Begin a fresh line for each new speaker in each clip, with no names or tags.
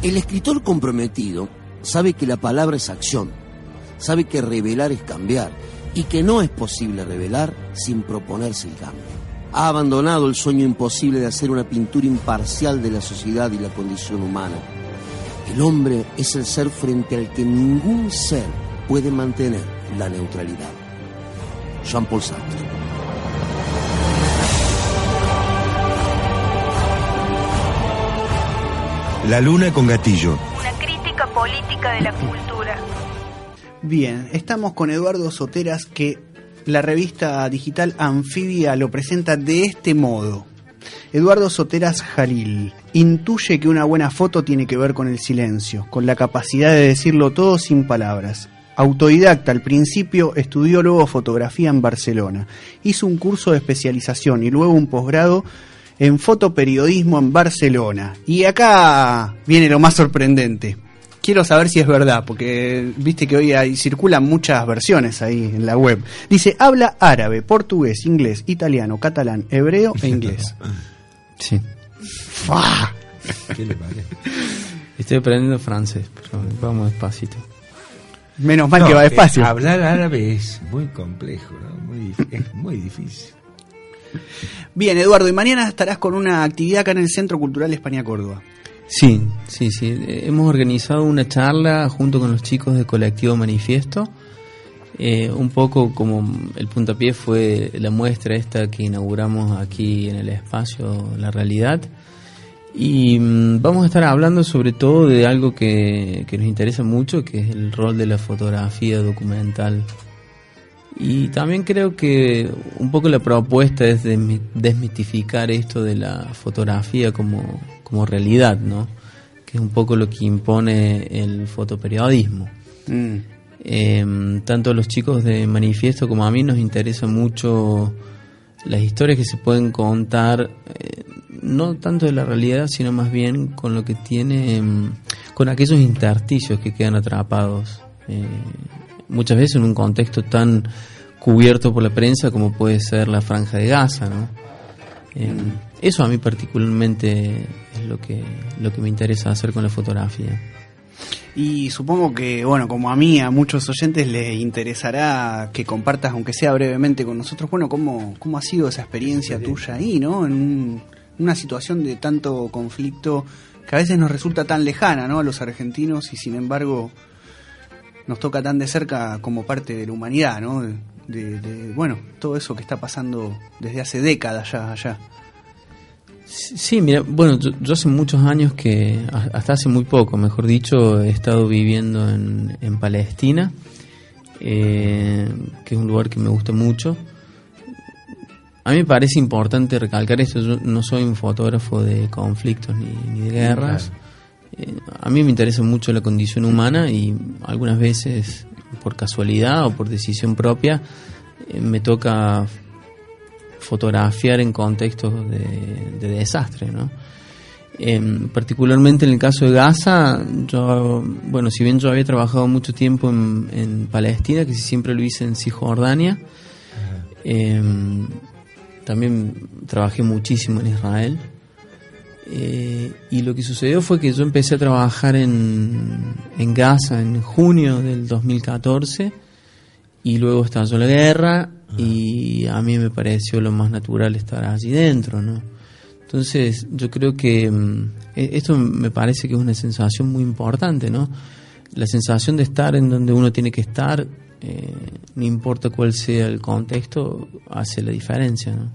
El escritor comprometido sabe que la palabra es acción, sabe que revelar es cambiar y que no es posible revelar sin proponerse el cambio. Ha abandonado el sueño imposible de hacer una pintura imparcial de la sociedad y la condición humana. El hombre es el ser frente al que ningún ser puede mantener la neutralidad. Jean-Paul Sartre.
La luna con gatillo.
Una crítica política de la cultura.
Bien, estamos con Eduardo Soteras que la revista digital Anfibia lo presenta de este modo. Eduardo Soteras Jalil intuye que una buena foto tiene que ver con el silencio, con la capacidad de decirlo todo sin palabras. Autodidacta al principio, estudió luego fotografía en Barcelona. Hizo un curso de especialización y luego un posgrado en fotoperiodismo en Barcelona. Y acá viene lo más sorprendente. Quiero saber si es verdad, porque viste que hoy hay, circulan muchas versiones ahí en la web. Dice, habla árabe, portugués, inglés, italiano, catalán, hebreo e inglés.
Sí.
¡Fua!
¿Qué le parece?
Estoy aprendiendo francés, pero vamos despacito.
Menos mal
No,
que va
eh,
despacio.
hablar árabe es muy complejo, ¿no? Muy es muy difícil.
Bien, Eduardo, y mañana estarás con una actividad acá en el Centro Cultural España Córdoba.
Sí, sí, sí. Hemos organizado una charla junto con los chicos de Colectivo Manifiesto. Eh, un poco como el puntapié fue la muestra esta que inauguramos aquí en el espacio La Realidad. Y mm, vamos a estar hablando sobre todo de algo que, que nos interesa mucho, que es el rol de la fotografía documental. Y también creo que un poco la propuesta es desmi- desmitificar esto de la fotografía como, como realidad, ¿no? Que es un poco lo que impone el fotoperiodismo.
Mm.
Eh, tanto a los chicos de Manifiesto como a mí nos interesa mucho las historias que se pueden contar, eh, no tanto de la realidad, sino más bien con lo que tiene, mm, con aquellos intersticios que quedan atrapados. Muchas veces en un contexto tan cubierto por la prensa como puede ser la franja de Gaza, ¿no? Eh, eso a mí particularmente es lo que, lo que me interesa hacer con la fotografía.
Y supongo que, bueno, como a mí, a muchos oyentes les interesará que compartas, aunque sea brevemente con nosotros, bueno, cómo, cómo ha sido esa experiencia tuya ahí, ¿no? En un- una situación de tanto conflicto que a veces nos resulta tan lejana, ¿no? A los argentinos y sin embargo nos toca tan de cerca como parte de la humanidad, ¿no? De, de- de, bueno, todo eso que está pasando desde hace décadas ya allá.
Sí, mira, bueno, yo, yo hace muchos años que, hasta hace muy poco, mejor dicho, he estado viviendo en, en Palestina, eh, que es un lugar que me gusta mucho. A mí me parece importante recalcar esto, yo no soy un fotógrafo de conflictos ni, ni de guerras. Eh, a mí me interesa mucho la condición humana y algunas veces, por casualidad o por decisión propia, eh, me toca fotografiar en contextos de, de desastre, ¿no? Em, particularmente en el caso de Gaza, yo, bueno, si bien yo había trabajado mucho tiempo en, en Palestina, que siempre lo hice en Cisjordania, em, también trabajé muchísimo en Israel. Eh, y lo que sucedió fue que yo empecé a trabajar en, en Gaza en junio del 2014 y luego estalló la guerra y a mí me pareció lo más natural estar allí dentro, ¿no? Entonces yo creo que mm, e- esto me parece que es una sensación muy importante, ¿no? La sensación de estar en donde uno tiene que estar, eh, no importa cuál sea el contexto, hace la diferencia, ¿no?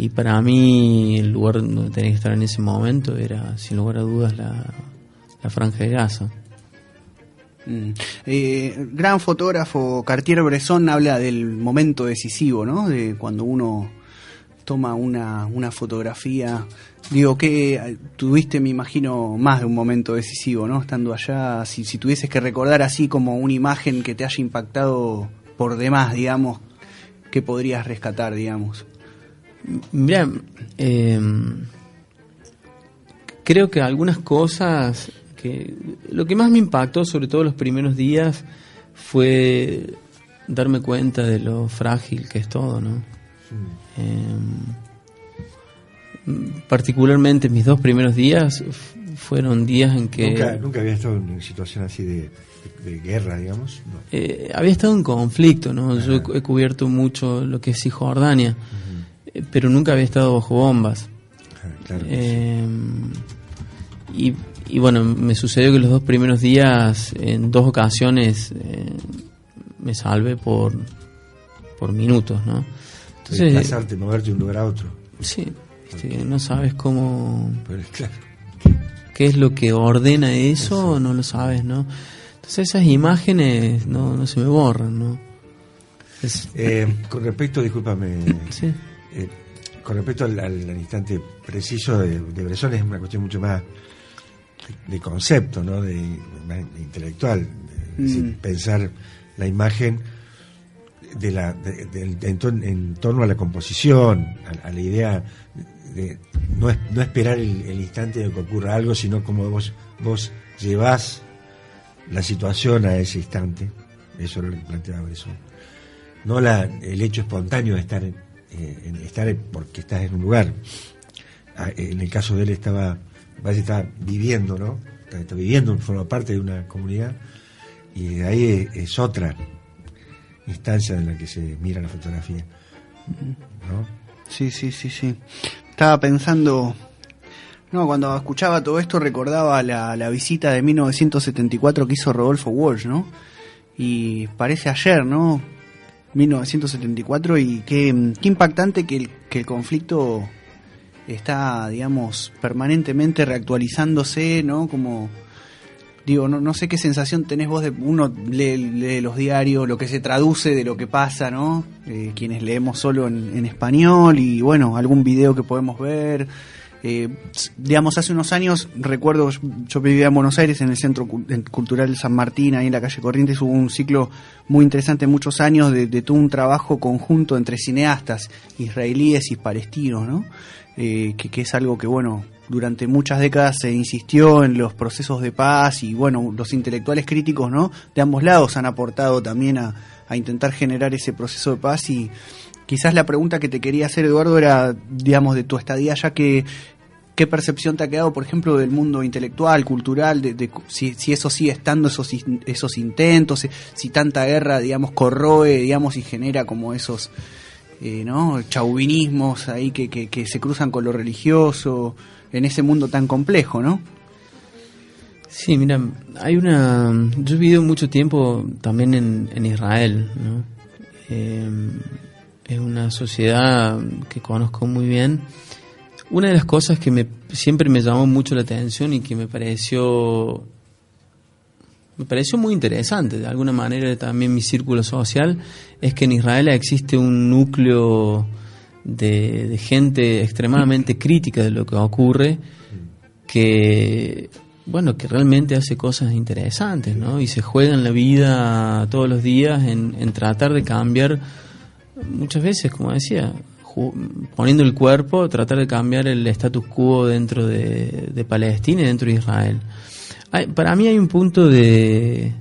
Y para mí el lugar donde tenía que estar en ese momento era, sin lugar a dudas, la, la franja de Gaza.
Mm. Eh, gran fotógrafo Cartier Bresson habla del momento decisivo, ¿no? De cuando uno toma una, una fotografía. Digo, que eh, tuviste, me imagino, más de un momento decisivo, ¿no? Estando allá, si, si tuvieses que recordar así como una imagen que te haya impactado por demás, digamos, ¿qué podrías rescatar, digamos?
Mira, eh, creo que algunas cosas que lo que más me impactó, sobre todo los primeros días, fue darme cuenta de lo frágil que es todo, ¿no? Eh, particularmente mis dos primeros días fueron días en que
Nunca, nunca había estado en una situación así de, de- de guerra, digamos. No.
eh, había estado en conflicto, ¿no? Yo he, cubierto mucho lo que es Cisjordania, pero nunca había estado bajo bombas.
Ah, claro.
Eh, y, y bueno, me sucedió que los dos primeros días, en dos ocasiones, eh, me salvé por, por minutos, ¿no? Entonces,
Desplazarte, moverte de un lugar a otro.
sí, viste, no sabes cómo,
Pero claro.
qué es lo que ordena eso, no lo sabes, ¿no? Entonces esas imágenes no, no se me borran, ¿no? Es-
Eh, con respecto, discúlpame,
sí.
Eh, con respecto al, instante preciso de, de Bresson es una cuestión mucho más de, de concepto, ¿no? De, más intelectual, de- es decir,
Mm.
pensar la imagen de la en, torno, en torno a la composición, a, a la idea de no, no esperar el, el instante de que ocurra algo, sino como vos vos llevás la situación a ese instante. Eso es lo que planteaba Bresson no la, el hecho espontáneo de estar en, eh, estar porque estás en un lugar. Ah, En el caso de él estaba, parece viviendo, ¿no? Está, viviendo, forma parte de una comunidad y ahí es, es otra instancia en la que se mira la fotografía, ¿no?
Sí, sí, sí, sí. Estaba pensando, no, cuando escuchaba todo esto recordaba la, la visita de 1974 que hizo Rodolfo Walsh, ¿no? Y parece ayer, ¿no? 1974 y qué, qué impactante que el, que el conflicto está, digamos, permanentemente reactualizándose, ¿no? Como digo, no, no sé qué sensación tenés vos de uno lee, lee los diarios, lo que se traduce de lo que pasa, ¿no? Eh, quienes leemos solo en, en español y bueno, algún video que podemos ver. Eh, digamos, hace unos años, recuerdo, yo- vivía en Buenos Aires, en el Centro Cu- en Cultural San Martín, ahí en la calle Corrientes, hubo un ciclo muy interesante, muchos años, de, todo un trabajo conjunto entre cineastas israelíes y palestinos, ¿no? Eh, que, que es algo que, bueno, durante muchas décadas se insistió en los procesos de paz y, bueno, los intelectuales críticos, ¿no? De ambos lados han aportado también a, a intentar generar ese proceso de paz y quizás la pregunta que te quería hacer, Eduardo, era, digamos, de tu estadía, ya que ¿Qué percepción te ha quedado, por ejemplo, del mundo intelectual, cultural, de, si, si eso sigue estando, esos, esos intentos, si, tanta guerra, digamos, corroe, digamos, y genera como esos, eh, ¿no? Chauvinismos ahí que, que, se cruzan con lo religioso, en ese mundo tan complejo, ¿no?
Sí, mira, hay una... Yo he vivido mucho tiempo también en, en Israel, ¿no? Eh, es una sociedad que conozco muy bien. Una de las cosas que me, siempre me llamó mucho la atención y que me pareció me pareció muy interesante, de alguna manera también mi círculo social, es que en Israel existe un núcleo de, gente extremadamente crítica de lo que ocurre, que bueno, que realmente hace cosas interesantes, ¿no? Y se juegan la vida todos los días en, en tratar de cambiar, muchas veces, como decía, poniendo el cuerpo, tratar de cambiar el status quo dentro de, de Palestina y dentro de Israel. Hay- para mí hay un punto de,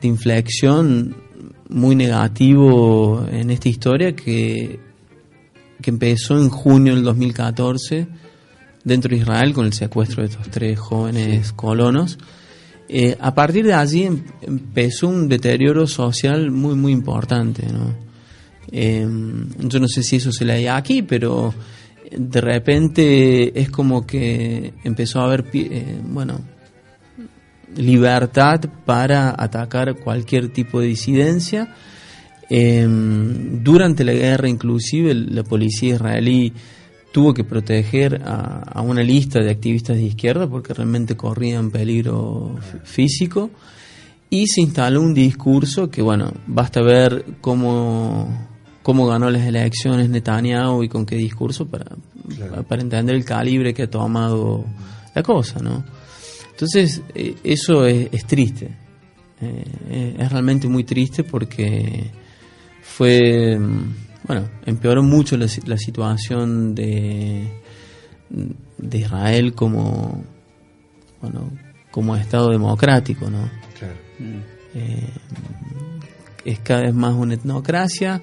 de inflexión muy negativo en esta historia que, que empezó en junio del 2014 dentro de Israel con el secuestro de estos tres jóvenes colonos. Eh, a partir de allí em- empezó un deterioro social muy muy importante. ¿no? Eh, yo no sé si eso se lee aquí, pero de repente es como que empezó a haber, eh, bueno, libertad para atacar cualquier tipo de disidencia. Eh, durante la guerra, inclusive, la policía israelí tuvo que proteger a, una lista de activistas de izquierda porque realmente corrían peligro físico. Y se instaló un discurso que, bueno, basta ver cómo, cómo ganó las elecciones Netanyahu y con qué discurso para, para entender el calibre que ha tomado la cosa, ¿no? Entonces, eh, eso es, es triste. Eh, es realmente muy triste porque fue, mm, bueno, empeoró mucho la, la situación de, de Israel como, bueno, como Estado democrático, ¿no? Eh, es cada vez más una etnocracia.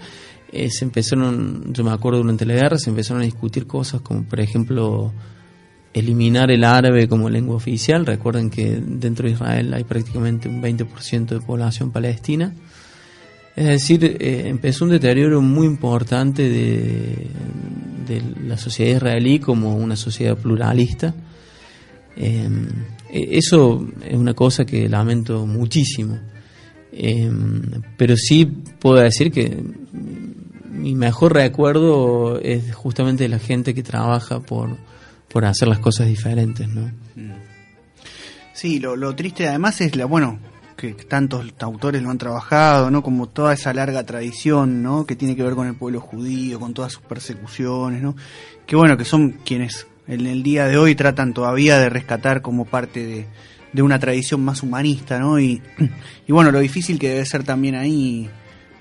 Eh, se empezaron, yo me acuerdo durante la guerra, se empezaron a discutir cosas como, por ejemplo, eliminar el árabe como lengua oficial. Recuerden que dentro de Israel hay prácticamente un 20% de población palestina. Es decir, eh, empezó un deterioro muy importante de, de, la sociedad israelí como una sociedad pluralista. Eh, eso es una cosa que lamento muchísimo. Eh, pero sí puedo decir que mi mejor recuerdo es justamente de la gente que trabaja por, por hacer las cosas diferentes, ¿no?
Sí, lo, lo triste además es la, bueno, que tantos autores lo han trabajado, ¿no? Como toda esa larga tradición, ¿no? Que tiene que ver con el pueblo judío, con todas sus persecuciones, ¿no? Que bueno, que son quienes en el día de hoy tratan todavía de rescatar como parte de, de una tradición más humanista, ¿no? Y, y, bueno, lo difícil que debe ser también ahí,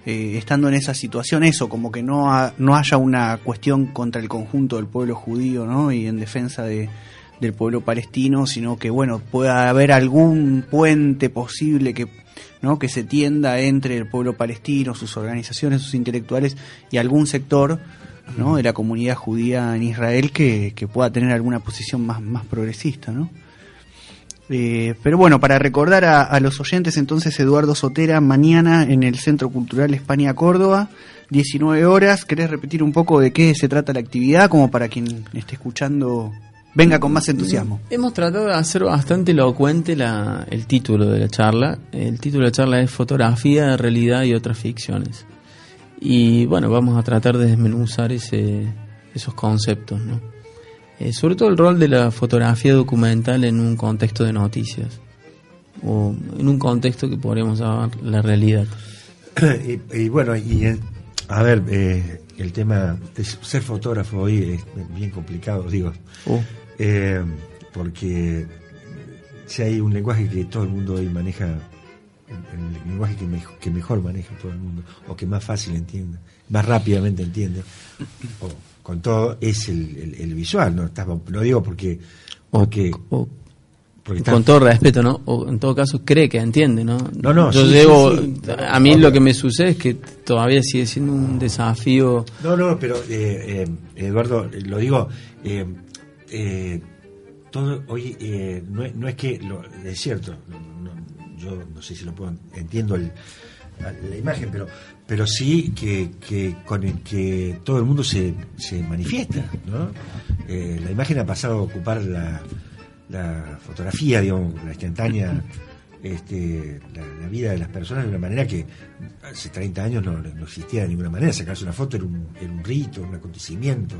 eh, estando en esa situación, eso, como que no, no haya una cuestión contra el conjunto del pueblo judío, ¿no? Y en defensa de, del pueblo palestino, sino que bueno, pueda haber algún puente posible que ¿no? que se tienda entre el pueblo palestino, sus organizaciones, sus intelectuales y algún sector ¿no? de la comunidad judía en Israel que, que pueda tener alguna posición más, más progresista, ¿no? Eh, pero bueno, para recordar a, los oyentes, entonces Eduardo Sotera, mañana en el Centro Cultural España Córdoba, 19 horas. ¿Querés repetir un poco de qué se trata la actividad, como para quien esté escuchando venga con más entusiasmo.
Hemos tratado de hacer bastante elocuente el título de la charla. El título de la charla es Fotografía, Realidad y otras ficciones. Y bueno, vamos a tratar de desmenuzar ese, esos conceptos, ¿no? Eh, sobre todo el rol de la fotografía documental en un contexto de noticias o en un contexto que podríamos llamar la realidad.
y, y, bueno, y el, a ver, eh, el tema de ser fotógrafo hoy es bien complicado, digo,
Oh.
eh, porque si hay un lenguaje que todo el mundo hoy maneja, el lenguaje que, mejor, que mejor maneja todo el mundo, o que más fácil entiende, más rápidamente entiende, o, con todo, es el, el, el visual, ¿no? Estás, lo digo porque... porque
o, porque con todo respeto, ¿no? O en todo caso cree que entiende, ¿no?
No, no.
Yo
sí,
llevo,
sí, sí.
a mí lo que me sucede es que todavía sigue siendo un desafío.
No, no, pero eh, eh, Eduardo, lo digo, eh, todo hoy no, no, es que, lo, es cierto, no, yo no sé si lo puedo, entiendo el, la imagen, pero pero sí que, que con el que todo el mundo se, se manifiesta, ¿no? la imagen ha pasado a ocupar la la fotografía, digamos, la instantánea, este, la, la, vida de las personas de una manera que hace 30 años no, no existía de ninguna manera. Sacarse una foto era un, era un rito, un acontecimiento.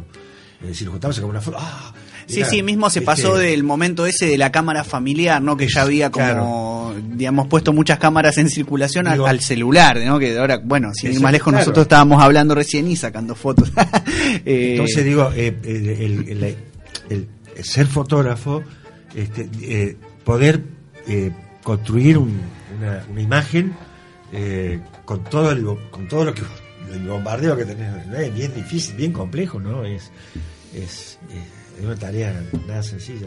Decir, nos sacar una foto. ¡Ah!
Sí, era, sí, mismo se pasó del momento ese de la cámara familiar, ¿no? Que ya había como, claro. digamos, puesto muchas cámaras en circulación Digo, al, celular, ¿no? Que ahora, bueno, sin ir más lejos, claro. nosotros estábamos hablando recién y sacando fotos.
eh, Entonces, digo, eh, el, el, el, ser fotógrafo este, eh, poder construir un, una, una, imagen con todo con todo lo que el bombardeo que tenés es bien difícil bien complejo no es es, es una tarea nada sencilla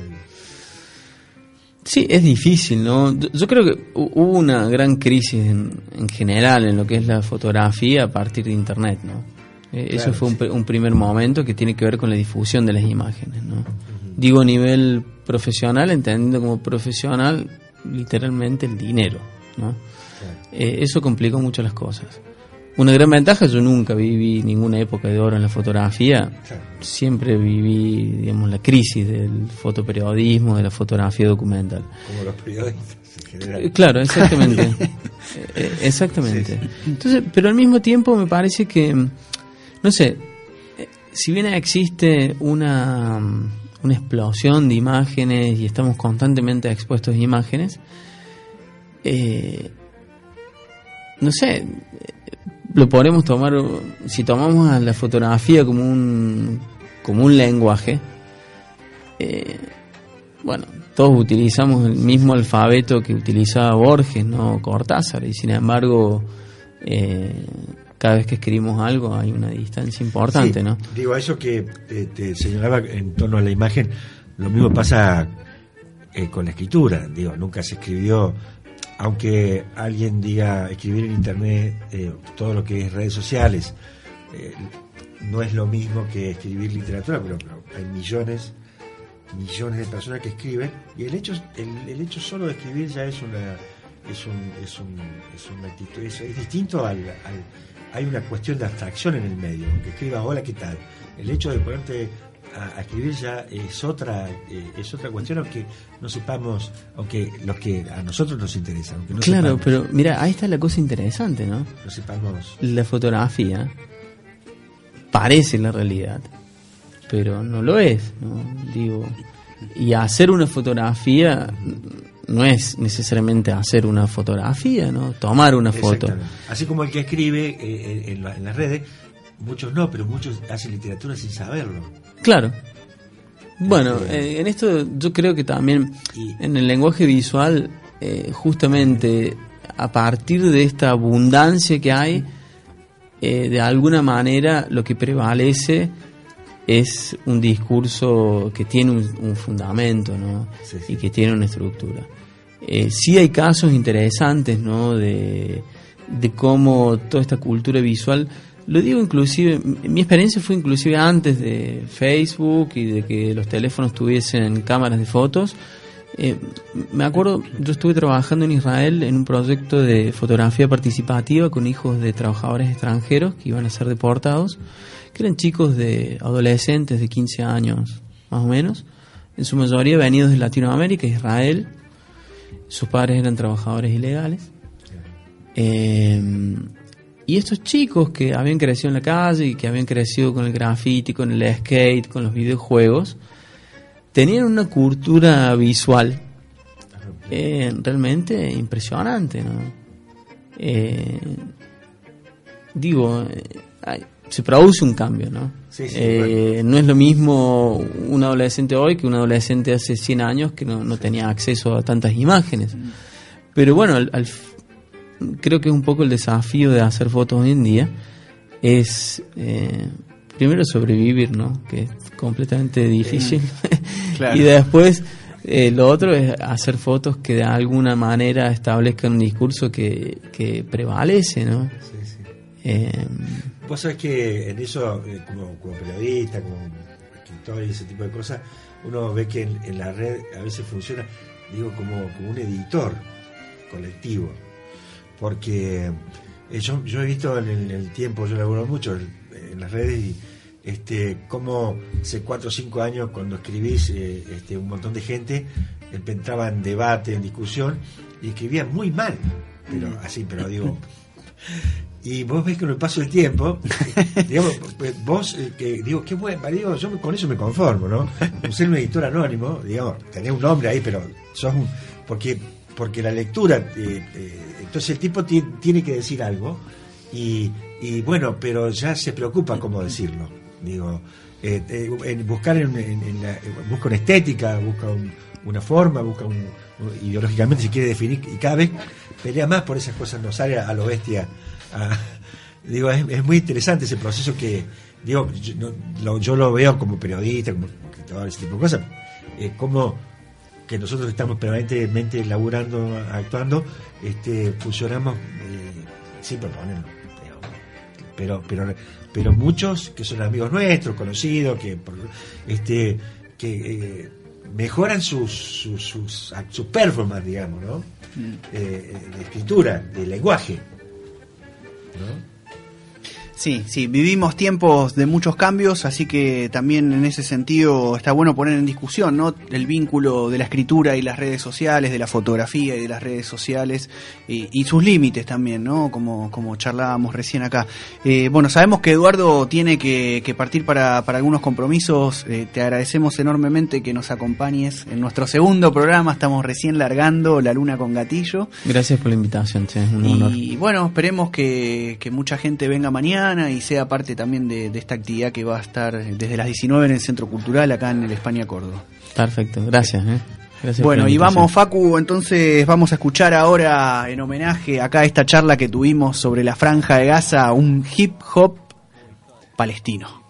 Sí, es difícil, ¿no? Yo creo que hubo una gran crisis en, en general en lo que es la fotografía a partir de Internet, ¿no? Claro, Eso fue un, un, primer momento que tiene que ver con la difusión de las imágenes, ¿no? Uh -huh. Digo a nivel profesional, entendiendo como profesional literalmente el dinero, ¿no? Claro. Eh, eso complicó mucho las cosas. Una gran ventaja, yo nunca viví ninguna época de oro en la fotografía, claro. siempre viví, digamos, la crisis del fotoperiodismo, de la fotografía documental.
Como los periodistas en general.
Claro, exactamente. Eh, exactamente. Sí, sí. Entonces, pero al mismo tiempo me parece que, no sé, eh, si bien existe una una explosión de imágenes y estamos constantemente expuestos a imágenes, eh, no sé, lo podemos tomar, si tomamos a la fotografía como un, como un lenguaje, eh, bueno, todos utilizamos el mismo alfabeto que utilizaba Borges, no Cortázar, y sin embargo, eh, cada vez que escribimos algo hay una distancia importante,
Sí,
¿no?
Digo, eso que te, te señalaba en torno a la imagen, lo mismo pasa eh, con la escritura. Digo, nunca se escribió, aunque alguien diga escribir en internet eh, todo lo que es redes sociales, eh, no es lo mismo que escribir literatura, pero, pero hay millones millones de personas que escriben y el hecho el, el hecho solo de escribir ya es una es un es un es una actitud es, distinto al, al- hay una cuestión de abstracción en el medio que escriba hola qué tal el hecho de ponerte a, a escribir ya es otra eh, es otra cuestión aunque no sepamos aunque los que a nosotros nos interesa aunque no
claro,
sepamos,
pero mira, ahí está la cosa interesante, ¿no?
no sepamos
La fotografía parece la realidad, pero no lo es, ¿no? Digo, y hacer una fotografía no es necesariamente hacer una fotografía, ¿no? Tomar una foto.
Así como el que escribe eh, en, en la- en las redes, muchos no, pero muchos hacen literatura sin saberlo.
Claro. Bueno, eh, en esto yo creo que también
Y-
en el lenguaje visual, eh, justamente a partir de esta abundancia que hay, eh, de alguna manera lo que prevalece es un discurso que tiene un, un fundamento ¿no?
Sí, sí.
y que tiene una estructura. Sí hay casos interesantes ¿no? de, de cómo toda esta cultura visual, lo digo inclusive, mi experiencia fue inclusive antes de Facebook y de que los teléfonos tuviesen cámaras de fotos. Eh, me acuerdo, yo estuve trabajando en Israel en un proyecto de fotografía participativa con hijos de trabajadores extranjeros que iban a ser deportados, que eran chicos de adolescentes de 15 años más o menos, en su mayoría venidos de Latinoamérica, Israel, sus padres eran trabajadores ilegales. Eh, y estos chicos que habían crecido en la calle y que habían crecido con el graffiti, con el skate, con los videojuegos, tenían una cultura visual eh, realmente impresionante, ¿no? Eh, digo, eh, se produce un cambio, ¿no?
Sí, sí,
Eh, No es lo mismo un adolescente hoy que un adolescente hace 100 años que no, no tenía acceso a tantas imágenes. Pero bueno, al- al creo que es un poco el desafío de hacer fotos hoy en día, es eh, primero sobrevivir, ¿no? Que es completamente difícil.
Claro.
y después eh, lo otro es hacer fotos que de alguna manera establezcan un discurso que, que prevalece, ¿no?
Sí, sí.
Eh,
Vos sabés que en eso, eh, como, como periodista, como escritor y ese tipo de cosas, uno ve que en, en la red a veces funciona, digo, como, como un editor colectivo. Porque eh, yo, yo he visto en el, tiempo, yo laburo mucho en, las redes y este como hace cuatro o cinco años cuando escribís eh, este, un montón de gente eh, entraba en debate, en discusión y escribía muy mal, pero así, pero digo, y vos ves que con el paso del tiempo, digamos, pues, vos, eh, que digo, qué bueno, digo, yo con eso me conformo, ¿no? Ser un editor anónimo, digamos, tenés un nombre ahí, pero sos un. Porque, porque la lectura, eh, eh, entonces el tipo ti- tiene que decir algo, y, bueno, pero ya se preocupa cómo decirlo. Digo, eh, en buscar en, la- busca una estética, busca un- una forma, busca un, ideológicamente si quiere definir, y cada vez pelea más por esas cosas, no sale a, a lo bestia. digo, es, muy interesante ese proceso que, digo, yo, no- lo, yo lo veo como periodista, como escritor, ese tipo de cosas, como que nosotros estamos permanentemente laburando, actuando, este, funcionamos eh, sin proponerlo. Pero, pero, pero muchos que son amigos nuestros, conocidos, que, este, que eh, mejoran sus, sus, sus, sus performances, digamos, ¿no? Eh, de escritura, de lenguaje. ¿no?
Sí, sí, vivimos tiempos de muchos cambios, así que también en ese sentido está bueno poner en discusión ¿no? el vínculo de la escritura y las redes sociales, de la fotografía y de las redes sociales y, y sus límites también, ¿no? como, como charlábamos recién acá. Eh, bueno, sabemos que Eduardo tiene que, que partir para, para, algunos compromisos, eh, te agradecemos enormemente que nos acompañes en nuestro segundo programa, estamos recién largando La Luna con Gatillo.
Gracias por la invitación, che, un honor.
Y bueno, esperemos que, que mucha gente venga mañana y sea parte también de, de, esta actividad que va a estar desde las 19 en el Centro Cultural acá en el España Córdoba.
Perfecto, gracias. ¿eh? gracias
bueno, y vamos Facu, entonces vamos a escuchar ahora en homenaje acá a esta charla que tuvimos sobre la franja de Gaza, un hip hop palestino.